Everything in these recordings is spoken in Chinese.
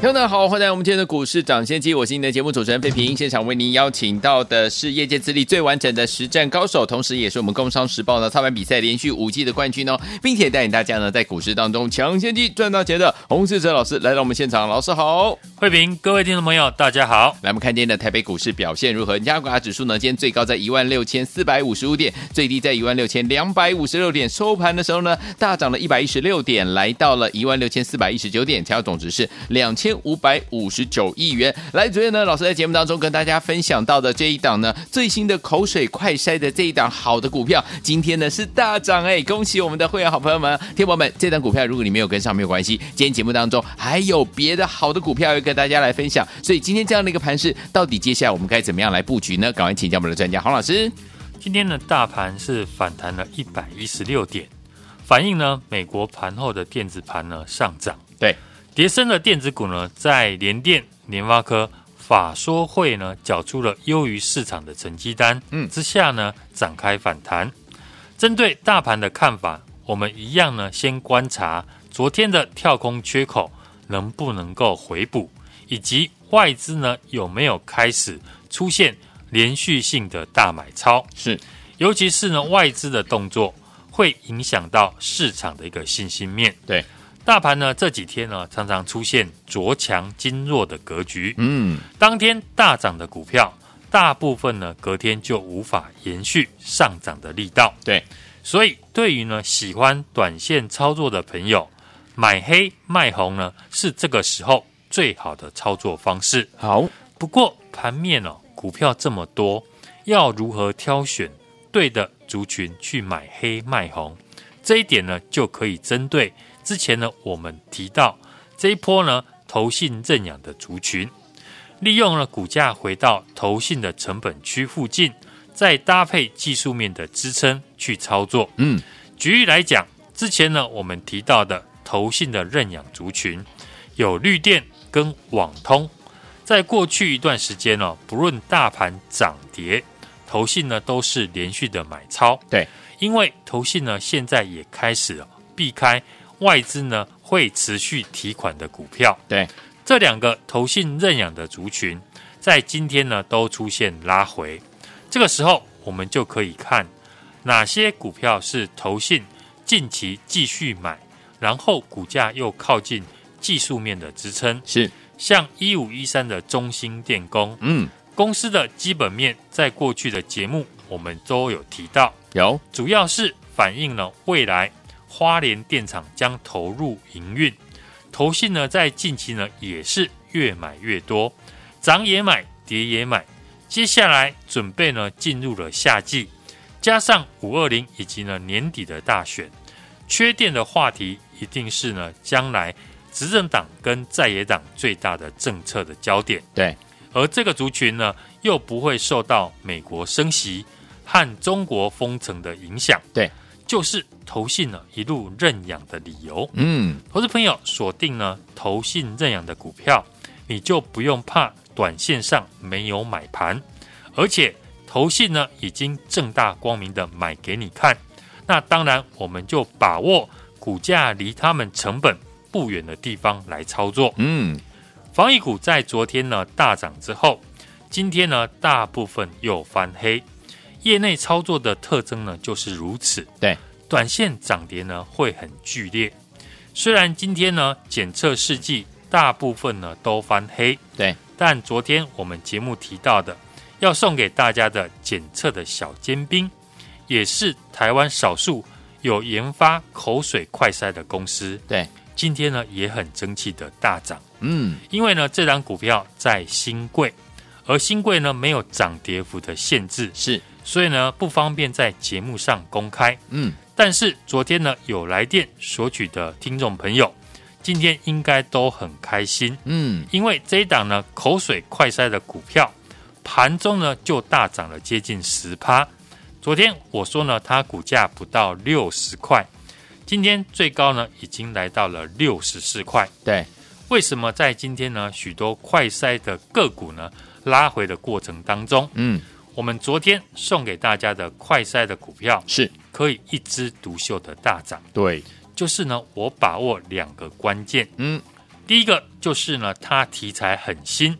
听众大家好，欢迎来到我们今天的股市抢先机，我是您的节目主持人费平。现场为您邀请到的是业界资历最完整的实战高手，同时也是我们工商时报呢操盘比赛连续五季的冠军哦，并且带领大家呢在股市当中抢先机赚大钱的洪世哲老师来到我们现场，老师好，费平，各位听众朋友大家好。来，我们看今天的台北股市表现如何？加权指数呢，今天最高在一万六千四百五十五点，最低在一万六千两百五十六点，收盘的时候呢大涨了一百一十六点，来到了一万六千四百一十九点，成交总值是两千五百五。十九亿元。来，昨天呢，老师在节目当中跟大家分享到的这一档呢，最新的口水快筛的这一档好的股票，今天呢是大涨哎，恭喜我们的会员好朋友们、天宝们，这档股票如果你没有跟上没有关系，今天节目当中还有别的好的股票要跟大家来分享，所以今天这样的一个盘势，到底接下来我们该怎么样来布局呢？赶快请教我们的专家黄老师。今天的大盘是反弹了一百一十六点，反映呢美国盘后的电子盘呢上涨，对。跌深的电子股呢，在联电、联发科法说会呢，缴出了优于市场的成绩单，嗯，之下呢，展开反弹。针对大盘的看法，我们一样呢，先观察昨天的跳空缺口能不能够回补，以及外资呢有没有开始出现连续性的大买超。是，尤其是呢，外资的动作会影响到市场的一个信心面。对。大盘呢这几天呢常常出现着强经弱的格局，嗯，当天大涨的股票，大部分呢隔天就无法延续上涨的力道，对，所以对于呢喜欢短线操作的朋友，买黑卖红呢是这个时候最好的操作方式。好，不过盘面哦股票这么多，要如何挑选对的族群去买黑卖红？这一点呢就可以针对。之前呢，我们提到这一波呢，投信认养的族群，利用了股价回到投信的成本区附近，再搭配技术面的支撑去操作。嗯，举例来讲，之前呢，我们提到的投信的认养族群，有绿电跟网通，在过去一段时间呢，不论大盘涨跌，投信呢都是连续的买超。对，因为投信呢现在也开始避开。外资呢会持续提款的股票，对这两个投信认养的族群，在今天呢都出现拉回。这个时候，我们就可以看哪些股票是投信近期继续买，然后股价又靠近技术面的支撑。是像一五一三的中兴电工，嗯，公司的基本面在过去的节目我们都有提到，有主要是反映了未来。花莲电厂将投入营运，投信呢在近期呢也是越买越多，涨也买，跌也买。接下来准备呢进入了夏季，加上五二零以及呢年底的大选，缺电的话题一定是呢将来执政党跟在野党最大的政策的焦点。对，而这个族群呢又不会受到美国升息和中国封城的影响。对。就是投信呢一路认养的理由。嗯，投资朋友锁定呢投信认养的股票，你就不用怕短线上没有买盘，而且投信呢已经正大光明的买给你看。那当然，我们就把握股价离他们成本不远的地方来操作。嗯，防疫股在昨天呢大涨之后，今天呢大部分又翻黑。业内操作的特征呢，就是如此。对，短线涨跌呢会很剧烈。虽然今天呢检测试剂大部分呢都翻黑，对，但昨天我们节目提到的要送给大家的检测的小尖兵，也是台湾少数有研发口水快筛的公司。对，今天呢也很争气的大涨。嗯，因为呢这档股票在新贵，而新贵呢没有涨跌幅的限制，是。所以呢，不方便在节目上公开。嗯，但是昨天呢，有来电索取的听众朋友，今天应该都很开心。嗯，因为这一档呢，口水快塞的股票，盘中呢就大涨了接近十趴，昨天我说呢，它股价不到六十块，今天最高呢已经来到了六十四块。对，为什么在今天呢，许多快塞的个股呢拉回的过程当中，嗯，我们昨天送给大家的快塞的股票是可以一枝独秀的大涨。对，就是呢，我把握两个关键，嗯，第一个就是呢，它题材很新，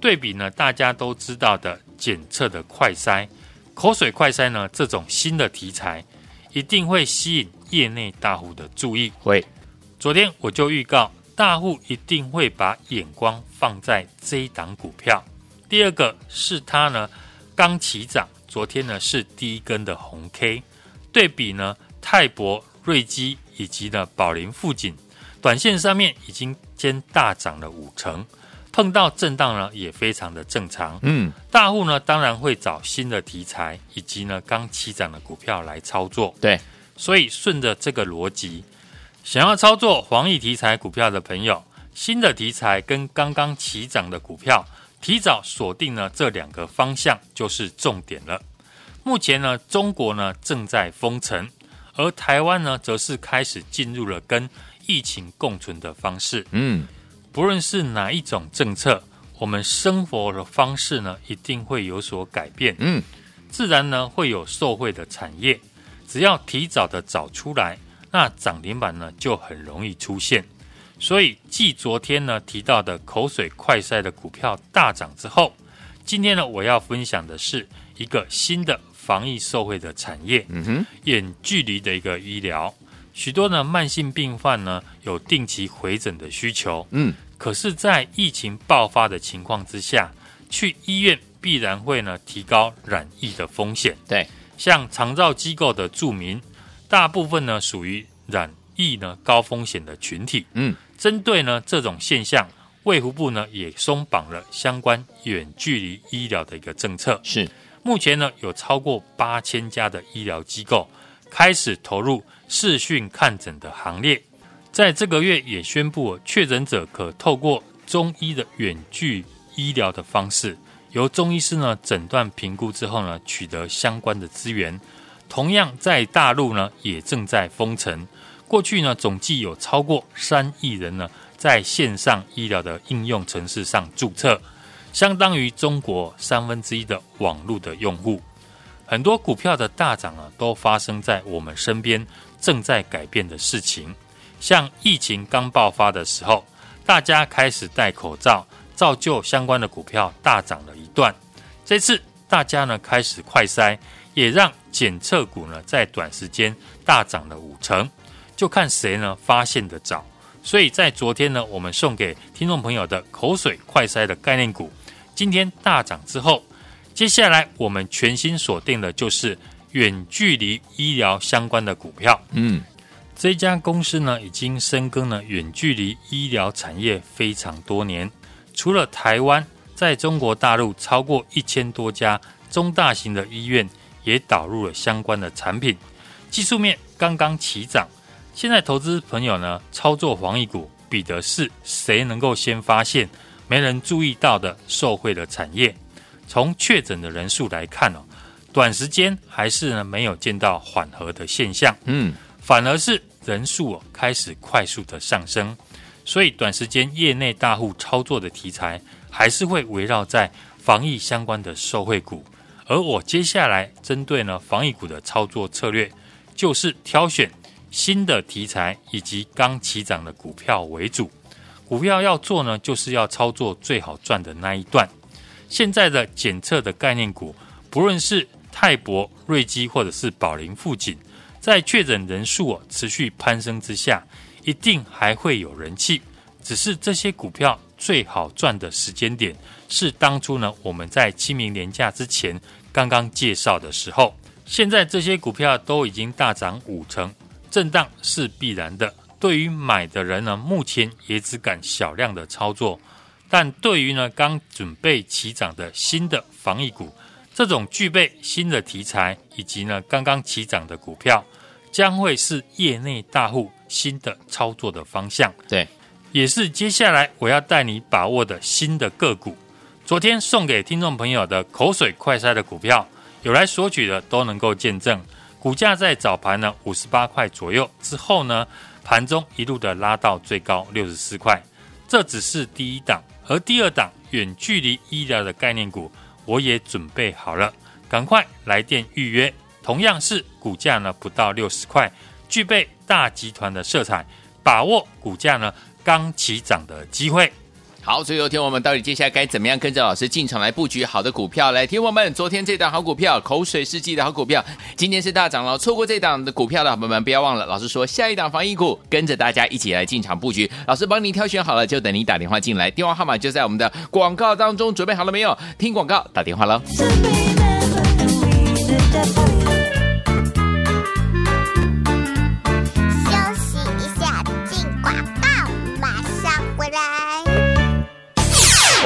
对比呢大家都知道的检测的快筛。口水快筛呢，这种新的题材一定会吸引业内大户的注意。会，昨天我就预告，大户一定会把眼光放在这一档股票。第二个是它呢刚起涨，昨天呢是第一根的红 K，对比呢泰博、瑞基以及呢宝林富锦，短线上面已经先大涨了五成。碰到震荡呢，也非常的正常。嗯，大户呢，当然会找新的题材以及呢刚起涨的股票来操作。对，所以顺着这个逻辑，想要操作黄奕题材股票的朋友，新的题材跟刚刚起涨的股票，提早锁定呢这两个方向就是重点了。目前呢，中国呢正在封城，而台湾呢，则是开始进入了跟疫情共存的方式。嗯。不论是哪一种政策，我们生活的方式呢，一定会有所改变。嗯，自然呢会有受惠的产业，只要提早的找出来，那涨停板呢就很容易出现。所以，继昨天呢提到的口水快塞的股票大涨之后，今天呢我要分享的是一个新的防疫受惠的产业。嗯哼，远距离的一个医疗，许多呢慢性病患呢有定期回诊的需求。嗯。可是，在疫情爆发的情况之下，去医院必然会呢提高染疫的风险。对，像长照机构的住民，大部分呢属于染疫呢高风险的群体。嗯，针对呢这种现象，卫福部呢也松绑了相关远距离医疗的一个政策。是，目前呢有超过八千家的医疗机构开始投入视讯看诊的行列。在这个月也宣布，确诊者可透过中医的远距医疗的方式，由中医师呢诊断评估之后呢，取得相关的资源。同样在大陆呢，也正在封城。过去呢，总计有超过三亿人呢在线上医疗的应用程式上注册，相当于中国三分之一的网络的用户。很多股票的大涨啊，都发生在我们身边正在改变的事情。像疫情刚爆发的时候，大家开始戴口罩，造就相关的股票大涨了一段。这次大家呢开始快筛，也让检测股呢在短时间大涨了五成，就看谁呢发现得早。所以在昨天呢，我们送给听众朋友的口水快筛的概念股，今天大涨之后，接下来我们全新锁定的就是远距离医疗相关的股票。嗯。这家公司呢，已经深耕了远距离医疗产业非常多年。除了台湾，在中国大陆超过一千多家中大型的医院也导入了相关的产品。技术面刚刚起涨，现在投资朋友呢，操作防疫股，比的是谁能够先发现没人注意到的受惠的产业。从确诊的人数来看哦，短时间还是呢没有见到缓和的现象。嗯。反而是人数开始快速的上升，所以短时间业内大户操作的题材还是会围绕在防疫相关的受惠股。而我接下来针对呢防疫股的操作策略，就是挑选新的题材以及刚起涨的股票为主。股票要做呢，就是要操作最好赚的那一段。现在的检测的概念股，不论是泰博、瑞基或者是宝林富锦。在确诊人数持续攀升之下，一定还会有人气。只是这些股票最好赚的时间点是当初呢，我们在清明连假之前刚刚介绍的时候。现在这些股票都已经大涨五成，震荡是必然的。对于买的人呢，目前也只敢小量的操作。但对于呢，刚准备起涨的新的防疫股，这种具备新的题材以及呢刚刚起涨的股票。将会是业内大户新的操作的方向，对，也是接下来我要带你把握的新的个股。昨天送给听众朋友的口水快筛的股票，有来索取的都能够见证，股价在早盘呢五十八块左右之后呢，盘中一路的拉到最高六十四块。这只是第一档，而第二档远距离医疗的概念股，我也准备好了，赶快来电预约。同样是股价呢不到六十块，具备大集团的色彩，把握股价呢刚起涨的机会。好，所以有天我们到底接下来该怎么样跟着老师进场来布局好的股票？来，听我们昨天这档好股票，口水世纪的好股票，今天是大涨了。错过这档的股票的朋友们，不要忘了，老师说下一档防疫股，跟着大家一起来进场布局。老师帮你挑选好了，就等你打电话进来，电话号码就在我们的广告当中，准备好了没有？听广告，打电话喽。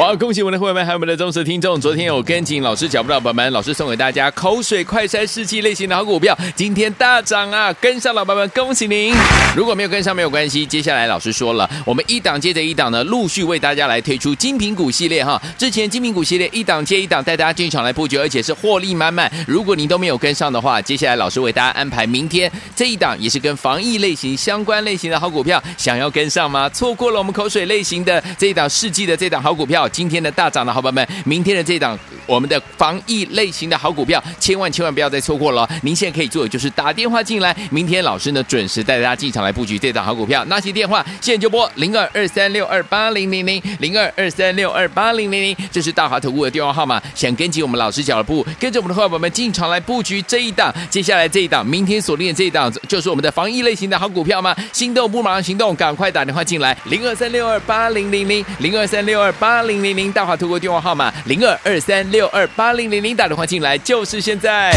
哇！恭喜我们的会员们，还有我们的忠实听众。昨天有跟紧老师脚步的宝宝们，老师送给大家口水快筛试剂类型的好股票，今天大涨啊！跟上老宝们，恭喜您！如果没有跟上，没有关系。接下来老师说了，我们一档接着一档呢，陆续为大家来推出精品股系列哈。之前精品股系列一档接一档带大家进场来布局，而且是获利满满。如果您都没有跟上的话，接下来老师为大家安排明天这一档也是跟防疫类型相关类型的好股票，想要跟上吗？错过了我们口水类型的这一档试剂的这档好股票。今天的大涨的好朋友们，明天的这档我们的防疫类型的好股票，千万千万不要再错过了。您现在可以做的就是打电话进来，明天老师呢准时带大家进场来布局这档好股票。拿起电话，现在就拨零二二三六二八零零零零二二三六二八零零零，这是大华投顾的电话号码。想跟紧我们老师脚步，跟着我们的伙伴们进场来布局这一档，接下来这一档，明天锁定的这一档就是我们的防疫类型的好股票吗？心动不马上行动，赶快打电话进来，零二三六二八零零零零二三六二八零零零零。大华透过电话号码零二二三六二八零零零打电话进来，就是现在。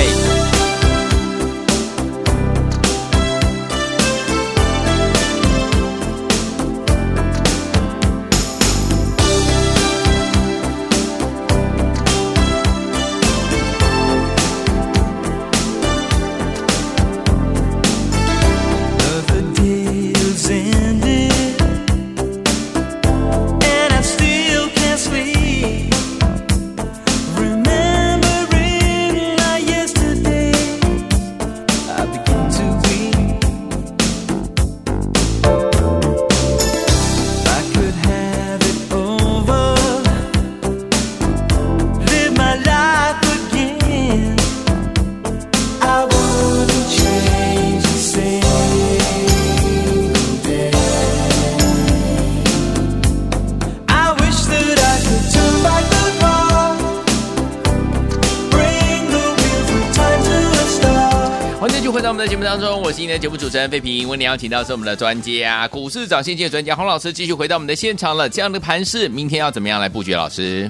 目当中，我是今天的节目主持人费平。为您邀请到是我们的专家，股市涨先机专家洪老师，继续回到我们的现场了。这样的盘势，明天要怎么样来布局？老师，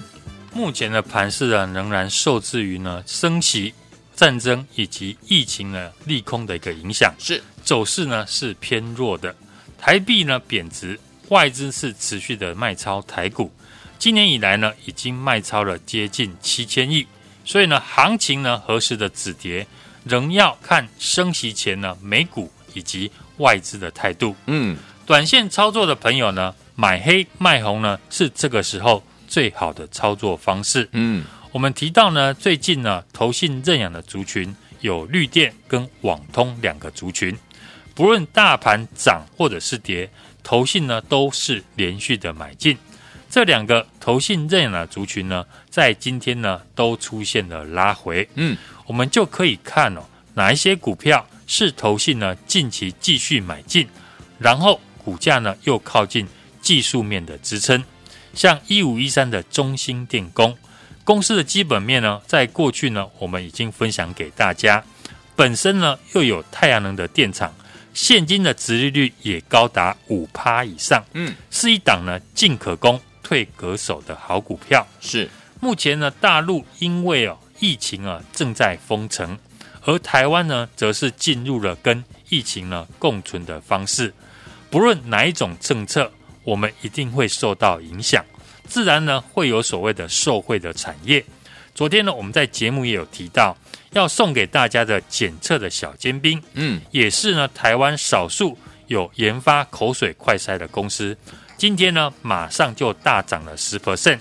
目前的盘势呢，仍然受制于呢升息、战争以及疫情呢利空的一个影响，是走势呢是偏弱的。台币呢贬值，外资是持续的卖超台股。今年以来呢，已经卖超了接近七千亿，所以呢，行情呢何时的止跌？仍要看升息前呢，美股以及外资的态度。嗯，短线操作的朋友呢，买黑卖红呢，是这个时候最好的操作方式。嗯，我们提到呢，最近呢，投信认养的族群有绿电跟网通两个族群，不论大盘涨或者是跌，投信呢都是连续的买进。这两个投信认养的族群呢，在今天呢都出现了拉回。嗯。我们就可以看哦，哪一些股票是投信呢近期继续买进，然后股价呢又靠近技术面的支撑，像一五一三的中兴电工公司的基本面呢，在过去呢我们已经分享给大家，本身呢又有太阳能的电厂，现金的殖利率也高达五趴以上，嗯，是一档呢进可攻退可守的好股票。是目前呢大陆因为哦。疫情啊正在封城，而台湾呢，则是进入了跟疫情呢共存的方式。不论哪一种政策，我们一定会受到影响，自然呢会有所谓的受惠的产业。昨天呢，我们在节目也有提到，要送给大家的检测的小尖兵，嗯，也是呢台湾少数有研发口水快筛的公司，今天呢马上就大涨了十 percent。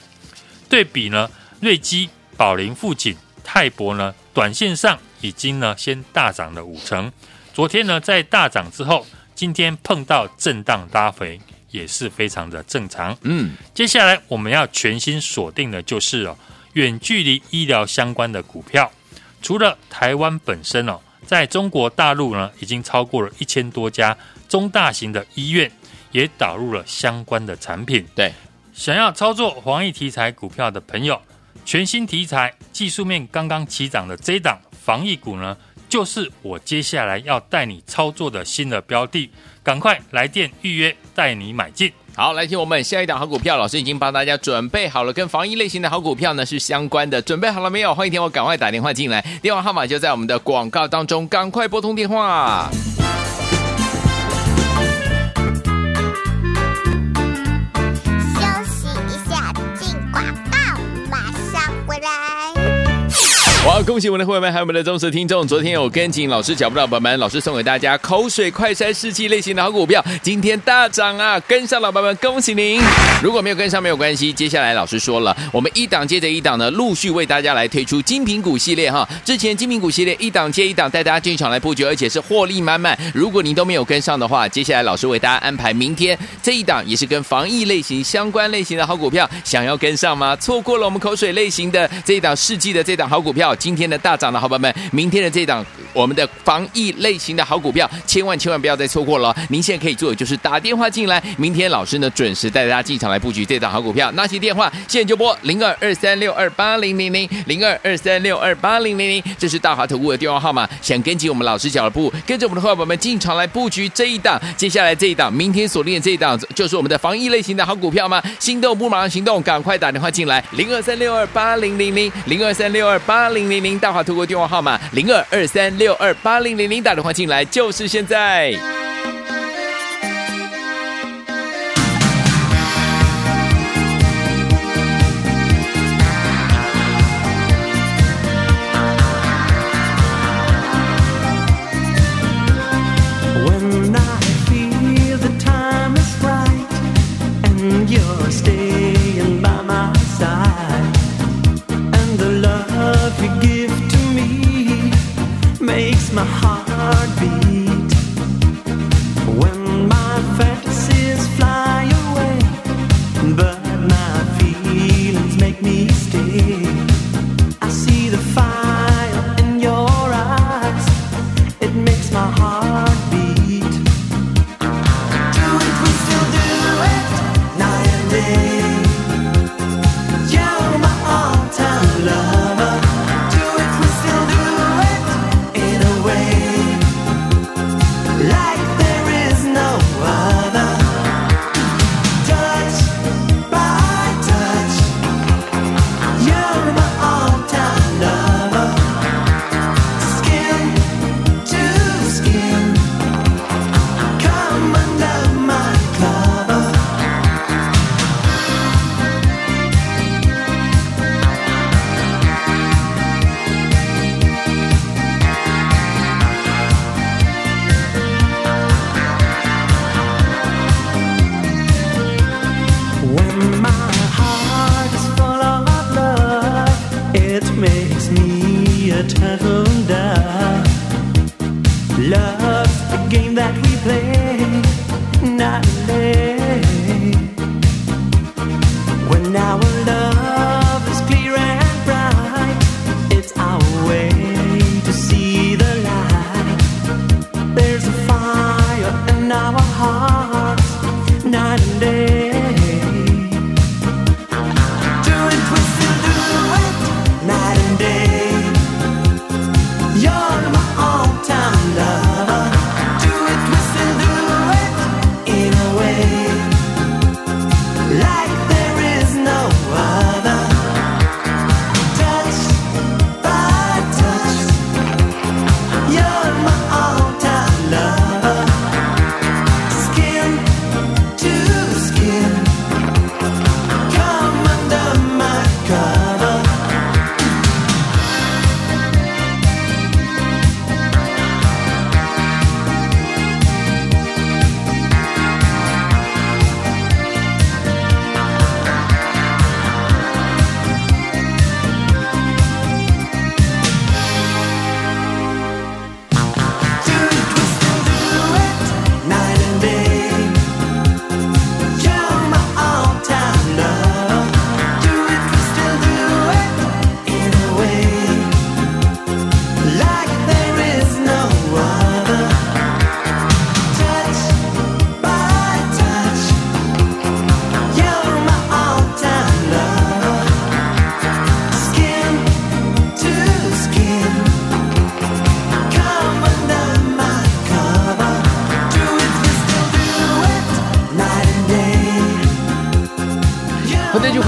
对比呢，瑞基、宝林、富锦。泰博呢短线上已经呢先大涨了五成。昨天呢在大涨之后，今天碰到震荡拉回也是非常的正常。嗯，接下来我们要全新锁定的就是哦，远距离医疗相关的股票。除了台湾本身哦，在中国大陆呢，已经超过了一千多家中大型的医院也导入了相关的产品。对，想要操作防疫题材股票的朋友。全新题材、技术面刚刚起涨的这档防疫股呢，就是我接下来要带你操作的新的标的，赶快来电预约，带你买进。好，来听我们下一档好股票，老师已经帮大家准备好了，跟防疫类型的好股票呢是相关的，准备好了没有？欢迎听我赶快打电话进来，电话号码就在我们的广告当中，赶快拨通电话。哇！恭喜我们的会员们，还有我们的忠实听众。昨天有跟紧老师脚步的宝宝们，老师送给大家口水快筛试剂类型的好股票，今天大涨啊！跟上老板们，恭喜您！如果没有跟上没有关系，接下来老师说了，我们一档接着一档呢，陆续为大家来推出精品股系列哈。之前精品股系列一档接一档带大家进场来布局，而且是获利满满。如果您都没有跟上的话，接下来老师为大家安排明天这一档也是跟防疫类型相关类型的好股票，想要跟上吗？错过了我们口水类型的这一档试剂的这档好股票。今天的大涨了好朋友们，明天的这档我们的防疫类型的好股票，千万千万不要再错过了。您现在可以做的就是打电话进来，明天老师呢准时带大家进场来布局这档好股票。拿起电话，现在就拨零二二三六二八零零零零二二三六二八零零零，这是大华投顾的电话号码。想跟紧我们老师脚步，跟着我们的伙伴们进场来布局这一档，接下来这一档，明天锁定的这一档就是我们的防疫类型的好股票吗？心动不马上行动，赶快打电话进来，零二三六二八零零零零二三六二八零零零。大华投过电话号码零二二三六二八零零零打电话进来，就是现在。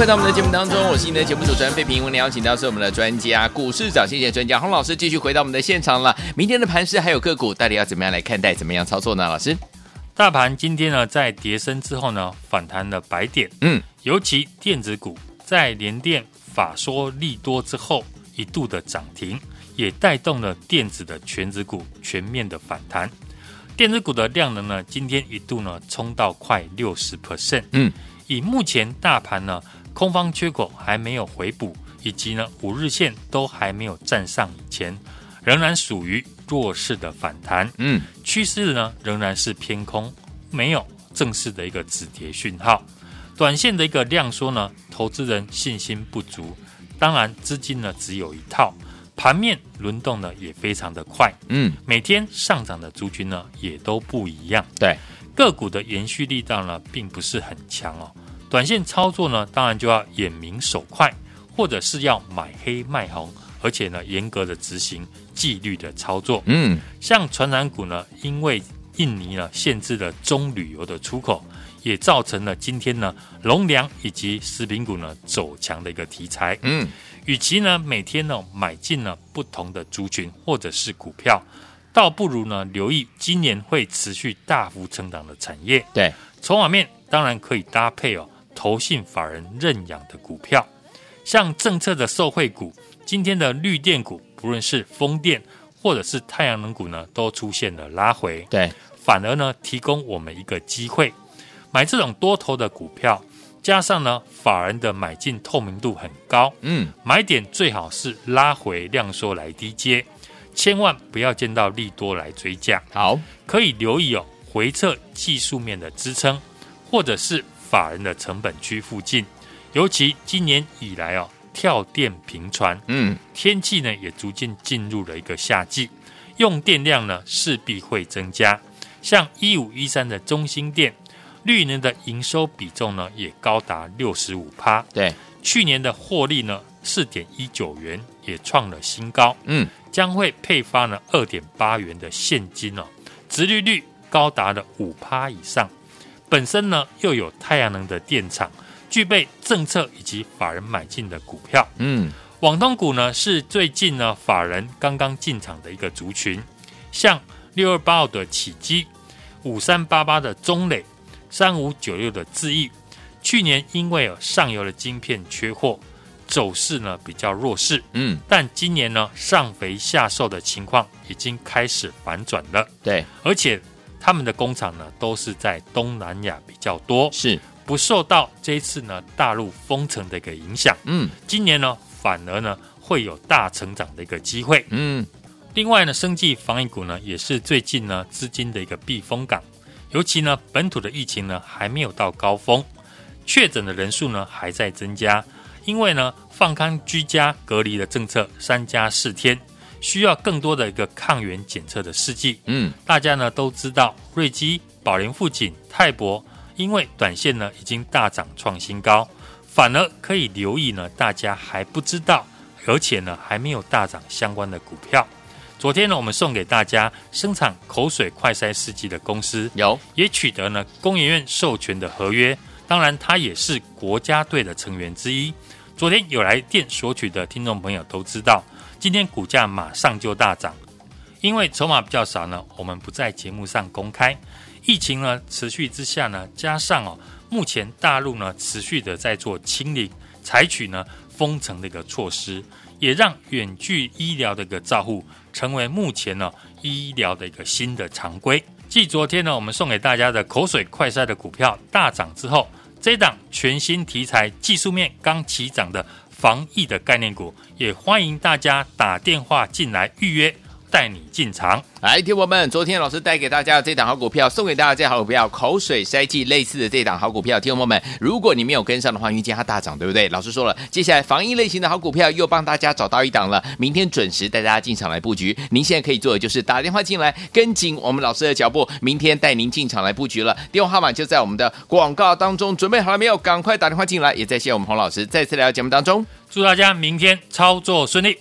回到我们的节目当中，我是你的节目主持人费平。我们邀请到是我们的专家，股市长谢谢专家洪老师，继续回到我们的现场了。明天的盘市还有个股，到底要怎么样来看待？怎么样操作呢？老师，大盘今天呢在跌升之后呢反弹了百点，嗯，尤其电子股在联电法说利多之后一度的涨停，也带动了电子的全指股全面的反弹。电子股的量能呢今天一度呢冲到快六十 percent，嗯。以目前大盘呢，空方缺口还没有回补，以及呢五日线都还没有站上以前，仍然属于弱势的反弹。嗯，趋势呢仍然是偏空，没有正式的一个止跌讯号。短线的一个量缩呢，投资人信心不足，当然资金呢只有一套，盘面轮动呢也非常的快。嗯，每天上涨的族群呢也都不一样。对。个股的延续力道呢，并不是很强哦。短线操作呢，当然就要眼明手快，或者是要买黑卖红，而且呢，严格的执行纪律的操作。嗯，像传染股呢，因为印尼呢限制了棕榈油的出口，也造成了今天呢农粮以及食品股呢走强的一个题材。嗯，与其呢每天呢买进了不同的族群或者是股票。倒不如呢，留意今年会持续大幅成长的产业。对，筹码面当然可以搭配哦，投信法人认养的股票，像政策的受惠股，今天的绿电股，不论是风电或者是太阳能股呢，都出现了拉回。对，反而呢，提供我们一个机会，买这种多头的股票，加上呢，法人的买进透明度很高。嗯，买点最好是拉回量缩来低接。千万不要见到利多来追价，好，可以留意哦，回撤技术面的支撑，或者是法人的成本区附近。尤其今年以来哦，跳电频传，嗯，天气呢也逐渐进入了一个夏季，用电量呢势必会增加。像一五一三的中心电，绿能的营收比重呢也高达六十五趴，对，去年的获利呢四点一九元也创了新高，嗯。将会配发呢二点八元的现金哦，直利率高达了五趴以上。本身呢又有太阳能的电厂，具备政策以及法人买进的股票。嗯，网通股呢是最近呢法人刚刚进场的一个族群，像六二八二的起基、五三八八的中磊、三五九六的智易，去年因为有上游的晶片缺货。走势呢比较弱势，嗯，但今年呢上肥下瘦的情况已经开始反转了，对，而且他们的工厂呢都是在东南亚比较多，是。不受到这一次呢大陆封城的一个影响，嗯，今年呢反而呢会有大成长的一个机会，嗯，另外呢生技防疫股呢也是最近呢资金的一个避风港，尤其呢本土的疫情呢还没有到高峰，确诊的人数呢还在增加。因为呢，放宽居家隔离的政策，三加四天，需要更多的一个抗原检测的试剂。嗯，大家呢都知道，瑞基、宝莲富锦、泰博，因为短线呢已经大涨创新高，反而可以留意呢，大家还不知道，而且呢还没有大涨相关的股票。昨天呢，我们送给大家生产口水快筛试剂的公司，有也取得呢工研院授权的合约，当然它也是国家队的成员之一。昨天有来电索取的听众朋友都知道，今天股价马上就大涨，因为筹码比较少呢，我们不在节目上公开。疫情呢持续之下呢，加上哦，目前大陆呢持续的在做清零，采取呢封城的一个措施，也让远距医疗的一个照护成为目前呢医疗的一个新的常规。继昨天呢，我们送给大家的口水快筛的股票大涨之后。这档全新题材、技术面刚起涨的防疫的概念股，也欢迎大家打电话进来预约。带你进场，来，听友们，昨天老师带给大家的这档好股票，送给大家这好股票，口水塞剂类似的这档好股票，听友们，如果你没有跟上的话，因为今天它大涨，对不对？老师说了，接下来防疫类型的好股票又帮大家找到一档了，明天准时带大家进场来布局。您现在可以做的就是打电话进来，跟紧我们老师的脚步，明天带您进场来布局了。电话号码就在我们的广告当中，准备好了没有？赶快打电话进来。也再谢谢我们洪老师再次来到节目当中，祝大家明天操作顺利。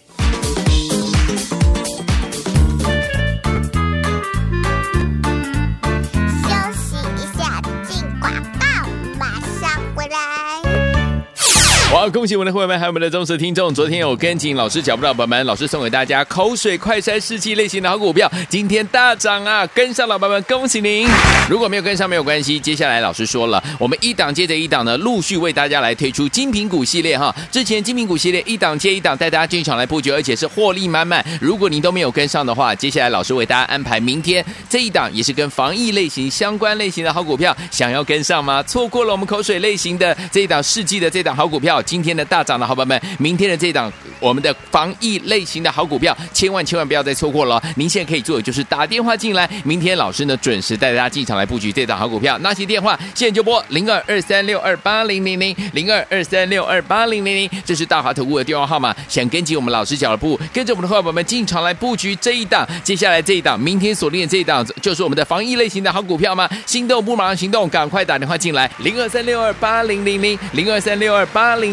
好，恭喜我们的会员们还有我们的忠实听众。昨天有跟紧老师脚步的宝宝们，老师送给大家口水快筛试剂类型的好股票，今天大涨啊！跟上老板们，恭喜您！如果没有跟上没有关系，接下来老师说了，我们一档接着一档呢，陆续为大家来推出精品股系列哈。之前精品股系列一档接一档带大家进场来布局，而且是获利满满。如果您都没有跟上的话，接下来老师为大家安排明天这一档也是跟防疫类型相关类型的好股票，想要跟上吗？错过了我们口水类型的这一档试剂的这档好股票，今天的大涨的好朋友们，明天的这档我们的防疫类型的好股票，千万千万不要再错过了。您现在可以做的就是打电话进来，明天老师呢准时带大家进场来布局这档好股票。拿起电话，现在就拨零二二三六二八零零零零二二三六二八零零零，这是大华投顾的电话号码。想跟紧我们老师脚步，跟着我们的伙伴们进场来布局这一档，接下来这一档，明天锁定的这一档，就是我们的防疫类型的好股票吗？心动不马上行动，赶快打电话进来，零二三六二八零零零零二三六二八零